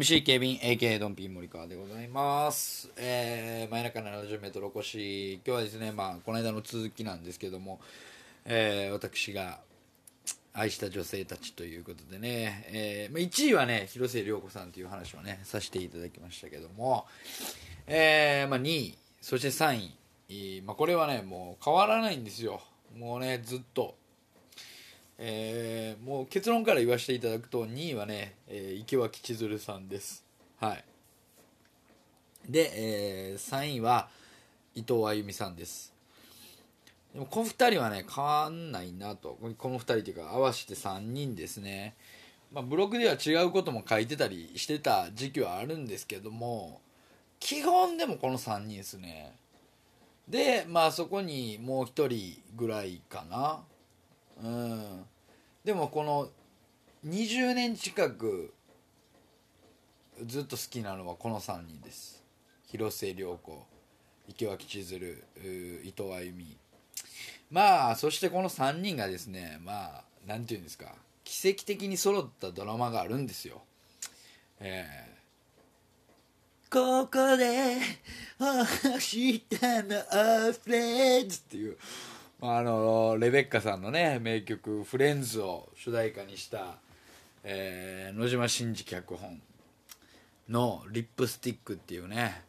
MC 警備員 AK ドンピン森川でございます。えー、真夜中の70メートルお越し、今日はですね、まあ、この間の続きなんですけども、えー、私が愛した女性たちということでね、えーまあ、1位はね、広末涼子さんという話をね、させていただきましたけども、えー、まあ、2位、そして3位、まあ、これはね、もう変わらないんですよ。もうね、ずっと。えーもう結論から言わせていただくと2位はね、えー池脇千鶴さんです。はい。で、え3位は伊藤あゆみさんです。でもこの2人はね変わんないなと。この2人というか合わせて3人ですね、まあ、ブログでは違うことも書いてたりしてた時期はあるんですけども基本でもこの3人ですね。でまあそこにもう1人ぐらいかな。うん。でもこの20年近くずっと好きなのはこの3人です。広末涼子池脇千鶴伊藤あゆみまあそしてこの3人がですねまあなんていうんですか。奇跡的に揃ったドラマがあるんですよ。ええ。ここで明日のフレンズっていう。あのレベッカさんのね名曲「フレンズ」を主題歌にした、えー野島真司脚本の「リップスティック」っていうね、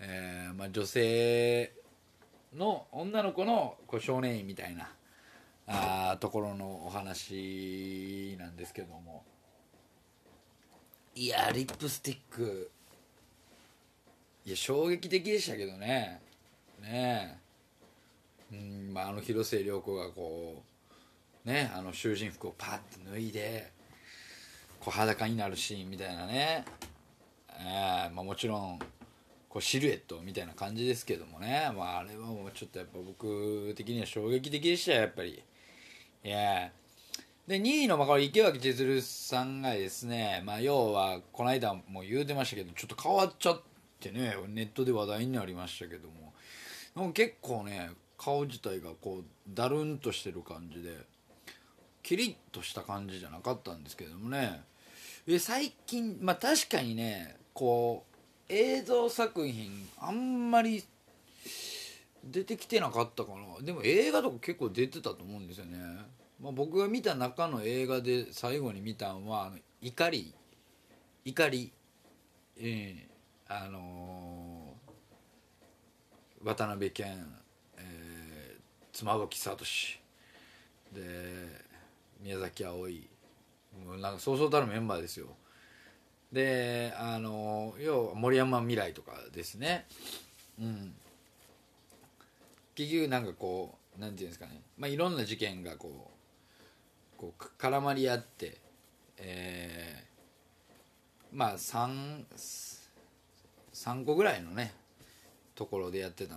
えーまあ、女性の女の子のこう少年院みたいなあところのお話なんですけども。いやリップスティック。いや衝撃的でしたけどね。ねえ。うんまあ、あの広末涼子がこうねあの囚人服をパッて脱いでこう裸になるシーンみたいなね、えーまあ、もちろんこうシルエットみたいな感じですけどもね、まあ、あれはもうちょっとやっぱ僕的には衝撃的でしたやっぱり。いやで2位のまあこれ池脇千鶴さんがですね、まあ、要はこの間も言うてましたけどちょっと変わっちゃってねネットで話題になりましたけども結構ね顔自体がこうだるんとしてる感じでキリッとした感じじゃなかったんですけどもね。え最近まあ確かにねこう映像作品あんまり出てきてなかったかな。でも映画とか結構出てたと思うんですよね、まあ、僕が見た中の映画で最後に見たのはあ怒り。怒り。ええあのー渡辺謙、妻夫木聡。で宮崎あおいもうなんかそうそうたるメンバーですよ。であの要は森山未来とかですね。うん。結局なんかこうなんていうんですかね、まあ、いろんな事件がこうこう絡まり合ってえーまあ 3, 3個ぐらいのねところでやってた。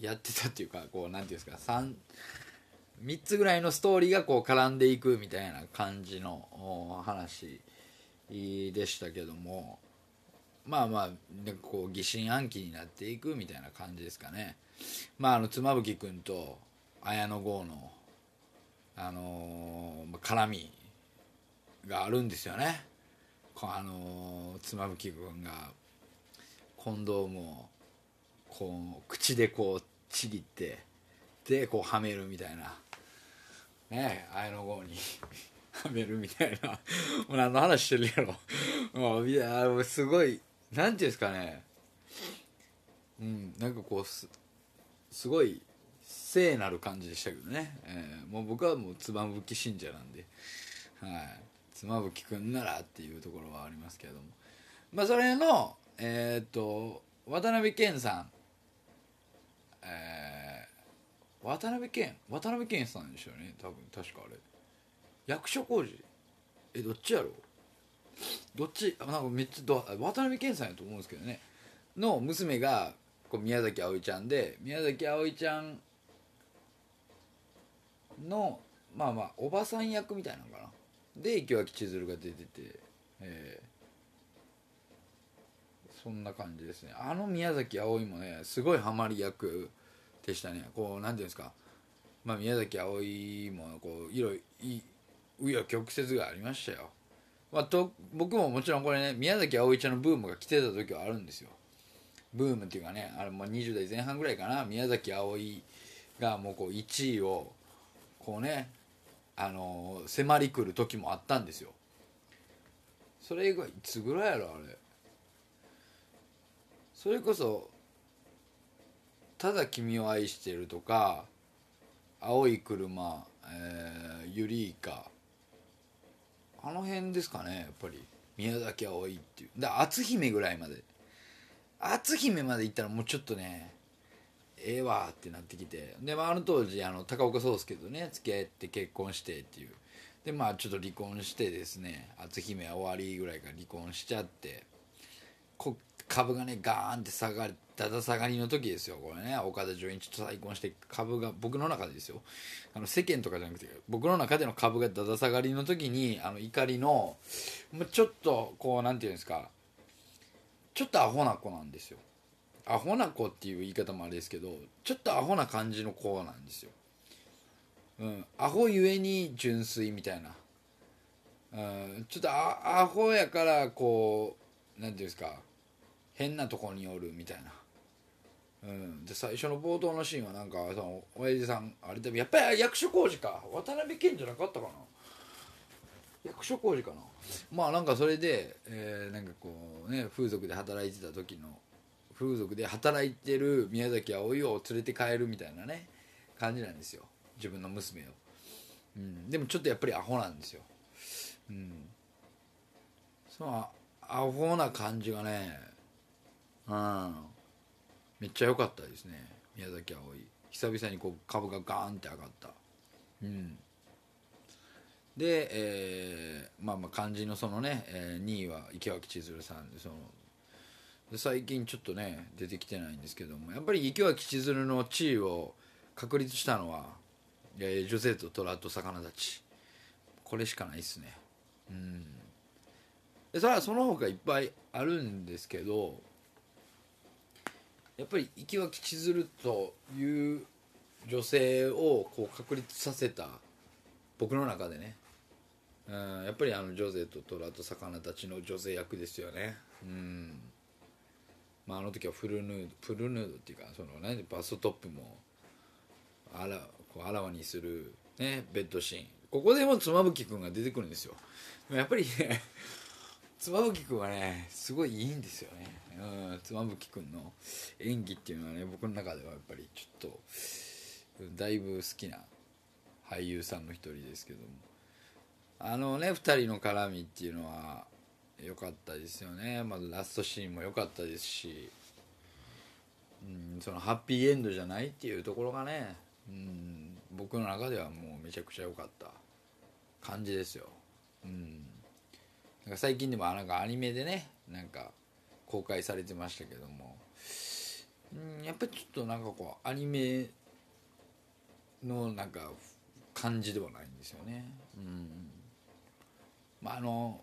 やってたっていうかこうなんていうんですか 3, 3つぐらいのストーリーがこう絡んでいくみたいな感じの話でしたけどもまあまあねこう疑心暗鬼になっていくみたいな感じですかね。まああの妻夫木君と綾野剛のあのー絡みがあるんですよね。あのー妻夫木君がコンドームをこう口でこうちぎってでこうはめるみたいな。ねえ綾野剛に。はめるみたいな。もう何の話してるやろ。もういやもうすごいなんていうんですかね。うんなんかこうすすごい聖なる感じでしたけどね、えーもう僕はもう妻夫木信者なんで、はい、妻夫木君ならっていうところはありますけれども。まあそれのえーっと渡辺謙さん。えー渡辺謙渡辺謙さんでしょうね多分確かあれ。役所広司。えどっちやろ？うどっち？あなんかめっちゃ渡辺謙さんやと思うんですけどね。の娘がこう宮崎あおいちゃんで宮崎あおいちゃんのまあまあおばさん役みたいなのかな。で池脇千鶴が出てて、えーそんな感じですね。あの宮崎あおいもねすごいハマり役でしたね。こうなんていうんですか。まあ宮崎あおいもこういろいろ紆余曲折がありましたよ、まあ、と僕ももちろんこれね宮崎あおいちゃんのブームが来てた時はあるんですよ。ブームっていうかねあれもう20代前半ぐらいかな。宮崎あおいがもうこう1位をこうねあの迫り来る時もあったんですよ。それがいつぐらいやろあれ。それこそ「ただ君を愛してる」とか「青い車」えーユリイカ」あの辺ですかねやっぱり。宮崎あおいっていう。だ篤姫ぐらいまで。篤姫まで行ったらもうちょっとねええわってなってきて。で、まあ、あの当時あの高岡壮介とね付き合って結婚してっていう。でまあちょっと離婚してですね篤姫は終わりぐらいから離婚しちゃってこ株がねガーンって下がりだだ下がりの時ですよ。これね岡田准一と再婚して株が僕の中でですよ。あの世間とかじゃなくて僕の中での株がだだ下がりの時にあの怒りのちょっとこうなんていうんですかちょっとアホな子なんですよ。アホな子っていう言い方もあれですけどちょっとアホな感じの子なんですよ。うんアホゆえに純粋みたいな。うんちょっとアアホやからこうなんていうんですか変なとこにおるみたいな。うん、で最初の冒頭のシーンはなんかその親父さんあれでもやっぱり役所広司か。渡辺謙じゃなかったかな。役所広司かな。まあなんかそれで、えーなんかこうね風俗で働いてた時の風俗で働いてる宮崎あおいを連れて帰るみたいなね感じなんですよ。自分の娘を、うん、でもちょっとやっぱりアホなんですよ。うん。そのアホな感じがねうん。めっちゃ良かったですね。宮崎あおい久々にこう株がガーンって上がった。うん。で、えーまあまあ肝心のそのね、えー2位は池脇千鶴さんでその最近ちょっとね出てきてないんですけどもやっぱり池脇千鶴の地位を確立したのは、えー女性と虎と魚たち。これしかないですね。うん。それはその他いっぱいあるんですけどやっぱり池脇千鶴という女性をこう確立させた僕の中でね、うん、やっぱりあのジョゼと虎と魚たちの女性役ですよね。うん。まああの時はフルヌードフルヌードっていうかそのねバストトップもあらこうあらわにするねベッドシーン。ここでも妻夫木君が出てくるんですよ。やっぱりね妻夫木君はねすごいいいんですよね、うん、妻夫木君の演技っていうのはね僕の中ではやっぱりちょっとだいぶ好きな俳優さんの一人ですけども。あのね2人の絡みっていうのは良かったですよね。まラストシーンも良かったですし、うん、そのハッピーエンドじゃないっていうところがね、うん、僕の中ではもうめちゃくちゃ良かった感じですよ、うん、なんか最近でもなんかアニメでねなんか公開されてましたけども、ん、やっぱりちょっとなんかこうアニメのなんか感じではないんですよね。うん。まああの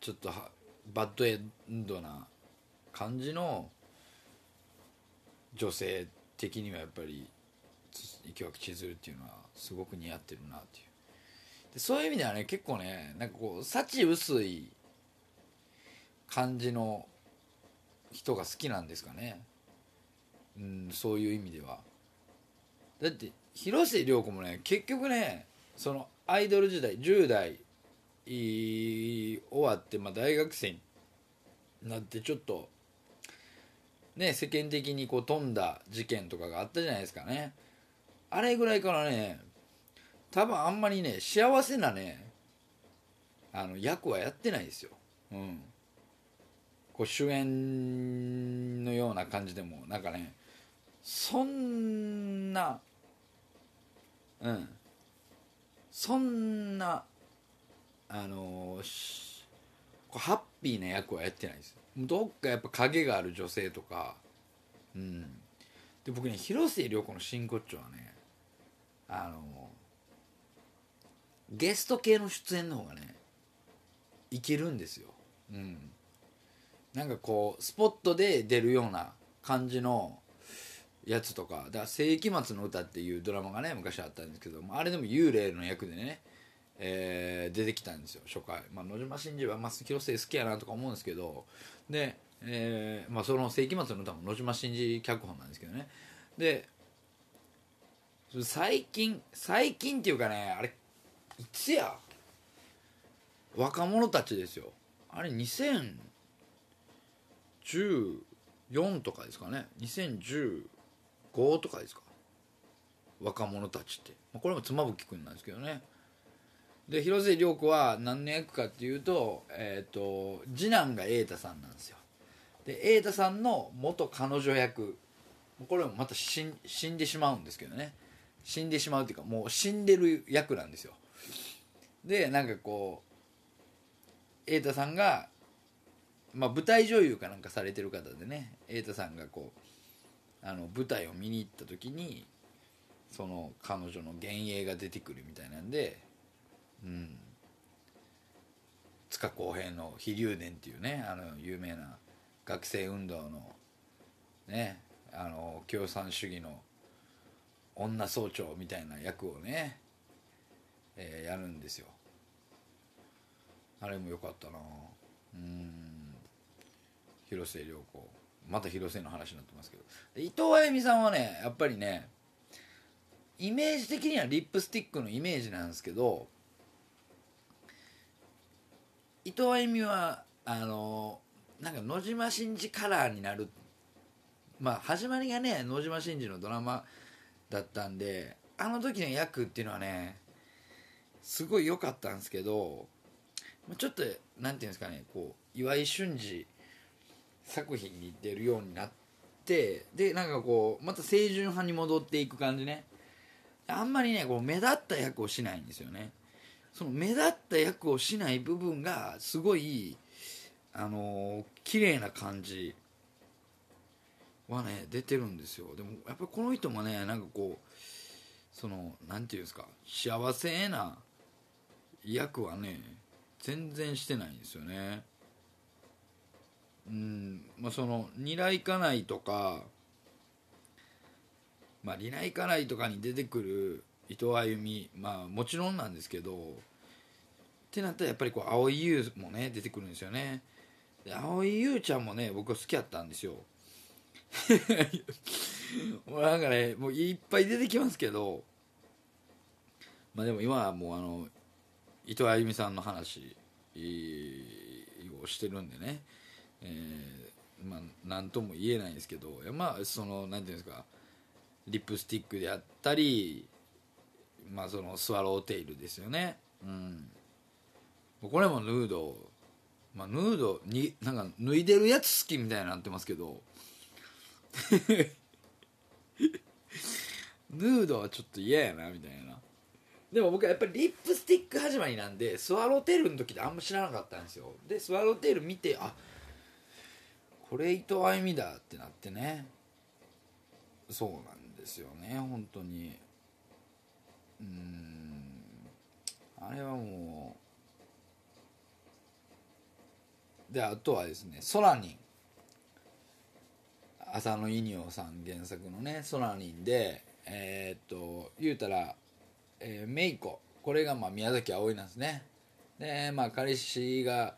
ちょっとはバッドエンドな感じの女性的にはやっぱり池脇千鶴っていうのはすごく似合ってるなっていう。でそういう意味ではね結構ねなんかこう幸薄い感じの人が好きなんですかね。うんそういう意味では。だって広末涼子もね結局ねそのアイドル時代10代終わって、まあ、大学生になってちょっとね世間的にこう飛んだ事件とかがあったじゃないですかね。あれぐらいからね多分あんまりね幸せなねあの役はやってないですよ。うん。こう主演のような感じでもなんかねそんなうん。そんなあのこうハッピーな役はやってないです。どっかやっぱ影がある女性とかうん。で僕ね広末涼子の真骨頂はねあのゲスト系の出演の方がねいけるんですよ。うん。なんかこうスポットで出るような感じのやつとかだから「世紀末の歌」っていうドラマがね昔あったんですけどもあれでも幽霊の役でね、えー出てきたんですよ初回、まあ、野島真司は、まあ、広末好きやなとか思うんですけどで、えーまあ、その「世紀末の歌」も野島真司脚本なんですけどね。で最近最近っていうかねあれいつや？若者たちですよ。あれ2014とかですかね？2015とかですか？若者たちって。これも妻夫木君なんですけどね。で広末涼子は何の役かっていうと,、えー、と次男が瑛太さんなんですよ。で瑛太さんの元彼女役。これもまた死ん死んでしまうんですけどね。死んでしまうっていうかもう死んでる役なんですよ。でなんかこう瑛太さんが、まあ、舞台女優かなんかされてる方でね瑛太さんがこうあの舞台を見に行った時にその彼女の幻影が出てくるみたいなんでうん。塚公平の飛龍伝っていうねあの有名な学生運動のねあの共産主義の女総長みたいな役をね、えーやるんですよ。あれも良かったな。うん。広末涼子。また広末の話になってますけど。伊藤あゆみさんはねやっぱりねイメージ的にはリップスティックのイメージなんですけど伊藤あゆみはあのなんか野島真司カラーになる。まあ始まりがね野島真司のドラマだったんであの時の役っていうのはねすごい良かったんですけどちょっとなんていうんですかねこう岩井俊二作品に出るようになってでなんかこうまた清純派に戻っていく感じね。あんまりねこう目立った役をしないんですよね。その目立った役をしない部分がすごいあのー綺麗な感じはね出てるんですよ。でもやっぱりこの人もねなんかこうそのなんていうんですか幸せな役はね全然してないんですよね。うんまあその「ニライカナイ」とかまあ「ニライカナイ」とかに出てくる伊藤あゆみまあもちろんなんですけどってなったらやっぱりこう蒼井優もね出てくるんですよね。で蒼井優ちゃんもね僕は好きやったんですよ。もうなんかねもういっぱい出てきますけどまあでも今はもうあの伊藤あゆみさんの話をしてるんでね、えーまあ何とも言えないんですけどまあそのなんていうんですかリップスティックであったりまあそのスワローテイルですよね。うん。これもヌードまあヌードになんか脱いでるやつ好きみたいになってますけど。ヌードはちょっと嫌やなみたいな。でも僕はやっぱりリップスティック始まりなんでスワローテールの時ってあんま知らなかったんですよ。でスワローテール見てあこれ伊藤あゆみだってなってね。そうなんですよね本当に。うん。あれはもう。であとはですねソラニン。浅野イニオさん原作のね「ソラニンで」えーっと言うたら、えー、メイコ。これがまあ宮崎あおいなんですね。でまあ彼氏が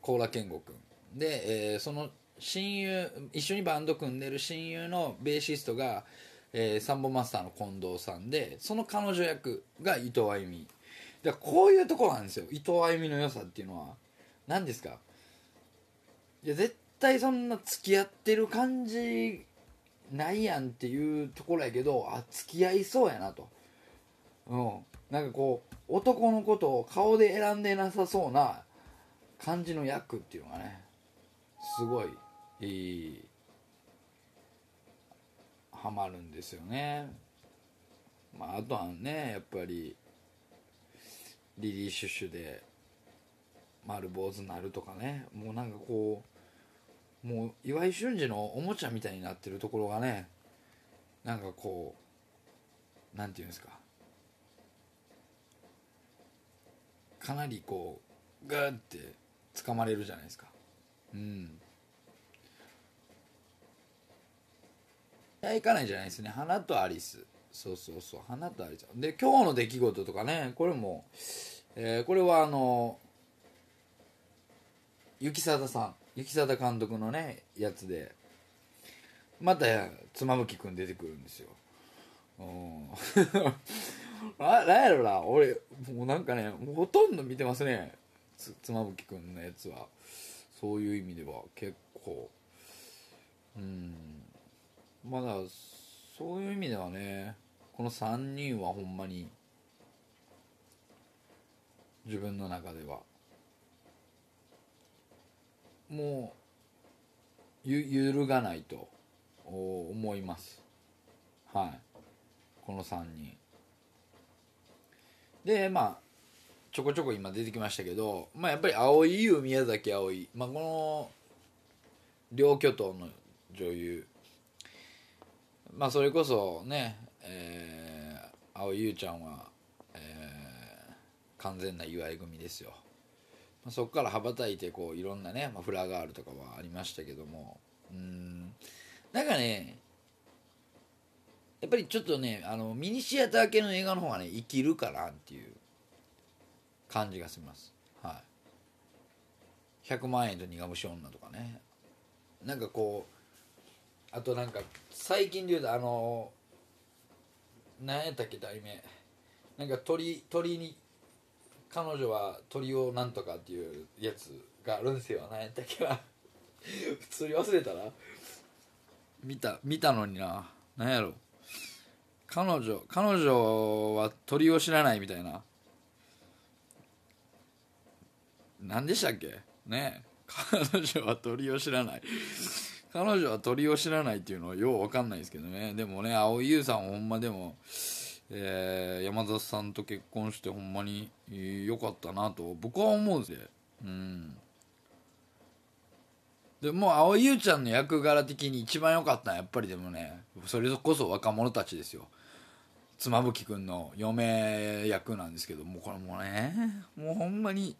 高良健吾君で、えーその親友一緒にバンド組んでる親友のベーシストが、えーサンボマスターの近藤さんでその彼女役が伊藤あゆみだからこういうところなんですよ。伊藤あゆみの良さっていうのは。何ですか？いや絶対そんな付き合ってる感じないやんっていうところやけどあ付き合いそうやなと。うん。なんかこう男のことを顔で選んでなさそうな感じの役っていうのがねすごいいいハマるんですよね。まああとはねやっぱりリリー・シュッシュで丸坊主になるとかね。もうなんかこうもう岩井俊二のおもちゃみたいになってるところがねなんかこうなんていうんですか。かなりこうガーって掴まれるじゃないですか。うん。いや行かないじゃないですね。花とアリス。そうそうそう。花とアリス。で今日の出来事とかね。これも、えーこれはあの雪貞さん。雪貞監督のねやつで。また妻夫木君出てくるんですよ。あなんやろな。俺もうなんかねもうほとんど見てますね。妻夫木君のやつは。そういう意味では結構。うん。まだそういう意味ではねこの3人はほんまに自分の中では。もうゆ揺るがないと思います。はい。この3人。でまあちょこちょこ今出てきましたけどまあやっぱり蒼井優宮崎あおいまあこの両巨頭の女優まあそれこそねえー、蒼井優ちゃんは、えー完全な祝い組ですよ、まあ、そこから羽ばたいてこういろんなね、まあ、フラガールとかはありましたけどもうん。なんかねやっぱりちょっとねあのミニシアター系の映画の方がね生きるかなっていう感じがします。はい。100万円と苦虫女とかね。なんかこうあとなんか最近で言うとあの何やったっけ題名。なんか鳥鳥に彼女は鳥をなんとかっていうやつがあるんですよ。何やったっけな。普通に忘れたら見た見たのにな。何やろ。彼女彼女は鳥を知らないみたいな。何でしたっけ？ね彼女は鳥を知らない。彼女は鳥を知らないっていうのはよう分かんないですけどね。でもね蒼井優さんほんまでも、えー山里さんと結婚してほんまにえー良かったなと僕は思うんですよ。うん。でも蒼井優ちゃんの役柄的に一番良かったのはやっぱりでもねそれこそ若者たちですよ。妻夫木君の嫁役なんですけどもうこれもうねもうほんまに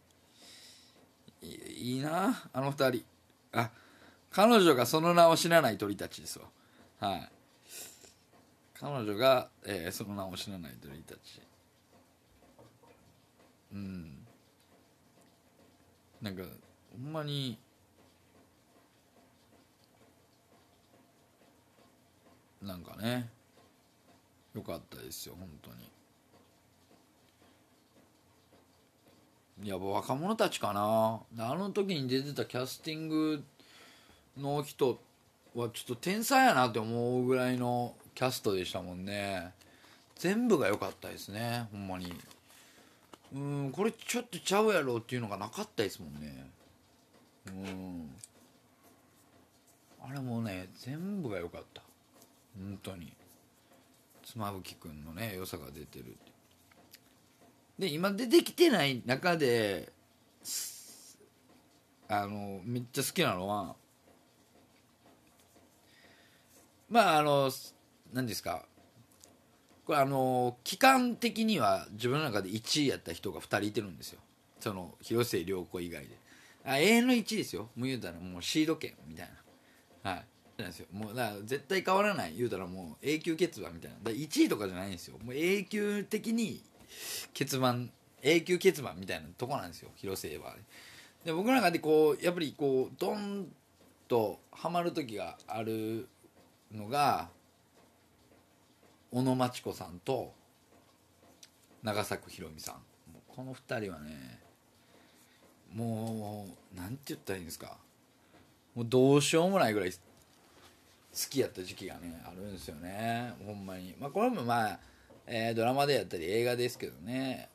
いいなあの二人。あ彼女がその名を知らない鳥たちですわ。はい。彼女が、えーその名を知らない鳥たち。うん。なんかほんまになんかねよかったですよ本当に。いや若者たちかな。あの時に出てたキャスティングの人はちょっと天才やなって思うぐらいのキャストでしたもんね。全部が良かったですねほんまに。うんこれちょっとちゃうやろっていうのがなかったですもんね。うん。あれもね全部が良かった。本当に。妻夫木君のね良さが出てるで今出てきてない中であのめっちゃ好きなのはまああの何ですか。これあの期間的には自分の中で1位やった人が2人いてるんですよ。その広末涼子以外で。あ永遠の1位ですよ。もう言うたらもうシード権みたいな。はい。なんですよ。もうだから絶対変わらない。言うたらもう永久欠番みたいな。だ1位とかじゃないんですよ。もう永久的に欠番永久欠番みたいなとこなんですよ。広末は。で僕の中でこうやっぱりこうドンとハマる時があるのが小野真知子さんと長作ひろみさん。この2人はねもうなんて言ったらいいんですか。もうどうしようもないぐらいきやった時期がねあるんですよね。ほんまに。まあこれもまあ、えードラマでやったり映画ですけどね。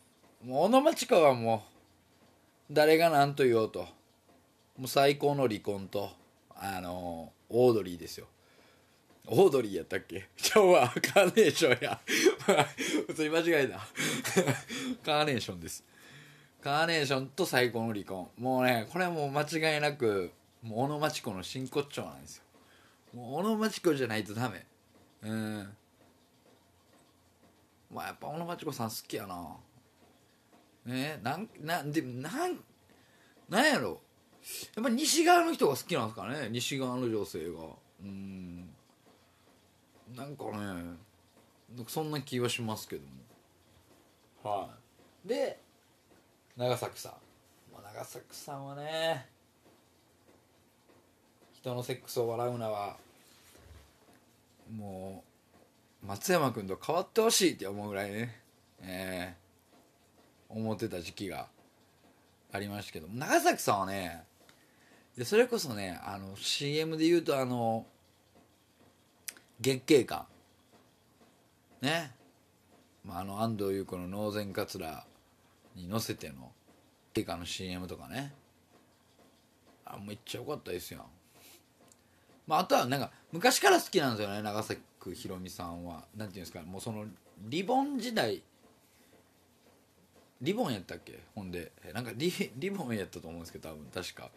もう小野真知子はもう誰が何と言おうと。もう最高の離婚とあのオードリーですよ。オードリーやったっけ？ちゃうわカーネーションや。普通に間違えた。カーネーションです。カーネーションと最高の離婚。もうねこれはもう間違いなくもう小野町子の真骨頂なんですよ。もう小野町子じゃないとダメ。うん。まあやっぱ小野町子さん好きやな。ねなんなんでなんなんやろ。やっぱ西側の人が好きなんですかね。西側の女性が。うん。なんかねそんな気はしますけども。はい。で長作さん、まあ、長作さんはね人のセックスを笑うなはもう松山君と変わってほしいって思うぐらいねえー、思ってた時期がありましたけど長崎さんはねでそれこそねあの CM で言うとあの月経感ね、まあ、あの安藤優子のノーゼンカツラに乗せての月経の CM とかね。あめっちゃ良かったですよ。まあ、あとはなんか昔から好きなんですよね長崎ひろみさんは。なんていうんですかもうそのリボン時代リボンやったっけ？ほんでなんかリリボンやったと思うんですけど多分確か。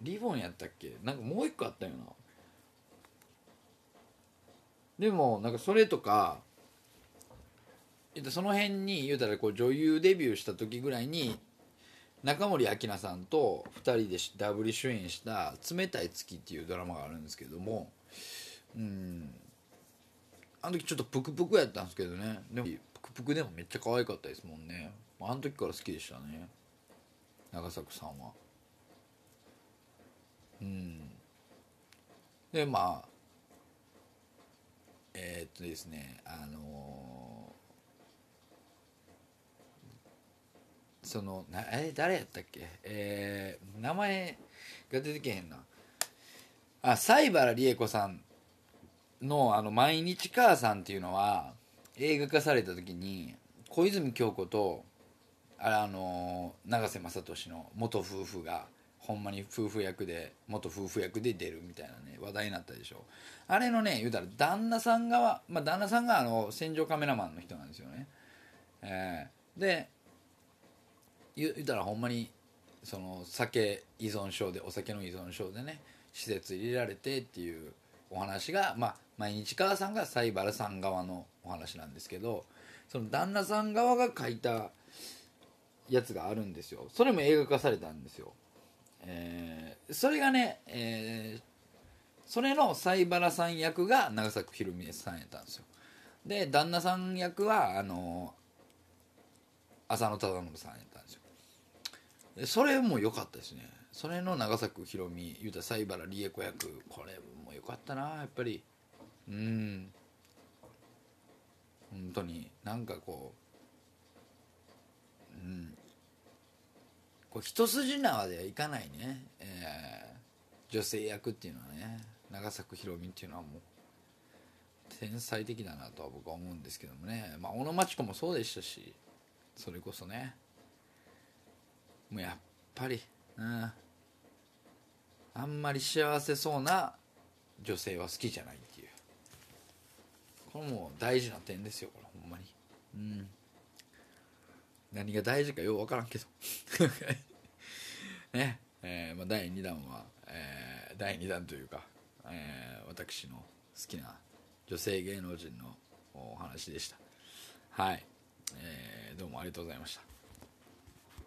リボンやったっけ？なんかもう一個あったよな。でもなんかそれとかその辺に言うたらこう女優デビューした時ぐらいに中森明菜さんと2人でダブル主演した「冷たい月」っていうドラマがあるんですけどもうんあの時ちょっとプクプクやったんですけどね。でもプクプクでもめっちゃ可愛かったですもんね。あの時から好きでしたね。長作さんは。うん。でまあえー、っとですねあのー、そのなえ誰やったっけ？えー、名前が出てけへんな。あ西原理恵子さんの「あの毎日母さん」っていうのは映画化された時に小泉京子とあの永瀬正敏の元夫婦がほんまに夫婦役で元夫婦役で出るみたいなね話題になったでしょ。あれのね言うたら旦那さん側まあ旦那さんがあの戦場カメラマンの人なんですよね。えー、で言うたらほんまにその酒依存症でお酒の依存症でね施設入れられてっていうお話がまあ毎日母さんが西原さん側のお話なんですけどその旦那さん側が書いたやつがあるんですよ。それも映画化されたんですよ、えー、それがね、えー、それの西原さん役が長崎ひろみさんやったんですよ。で旦那さん役はあの浅野忠信さんやったんですよ。それも良かったですね。それの長崎ひろみ言うたら西原理恵子役。これも良かったなやっぱり。うん。本当になんかこううん。こう一筋縄ではいかないね、えー、女性役っていうのはね。長作ひろみっていうのはもう天才的だなとは僕は思うんですけどもね。まあ小野真知子もそうでしたしそれこそね。もうやっぱりうんあんまり幸せそうな女性は好きじゃないっていう。これも大事な点ですよこれほんまに。うん。何が大事かよう分からんけど。ね。えーまあ、第2弾は、えー、第2弾というか、えー、私の好きな女性芸能人のお話でした。はい、えー、どうもありがとうございました。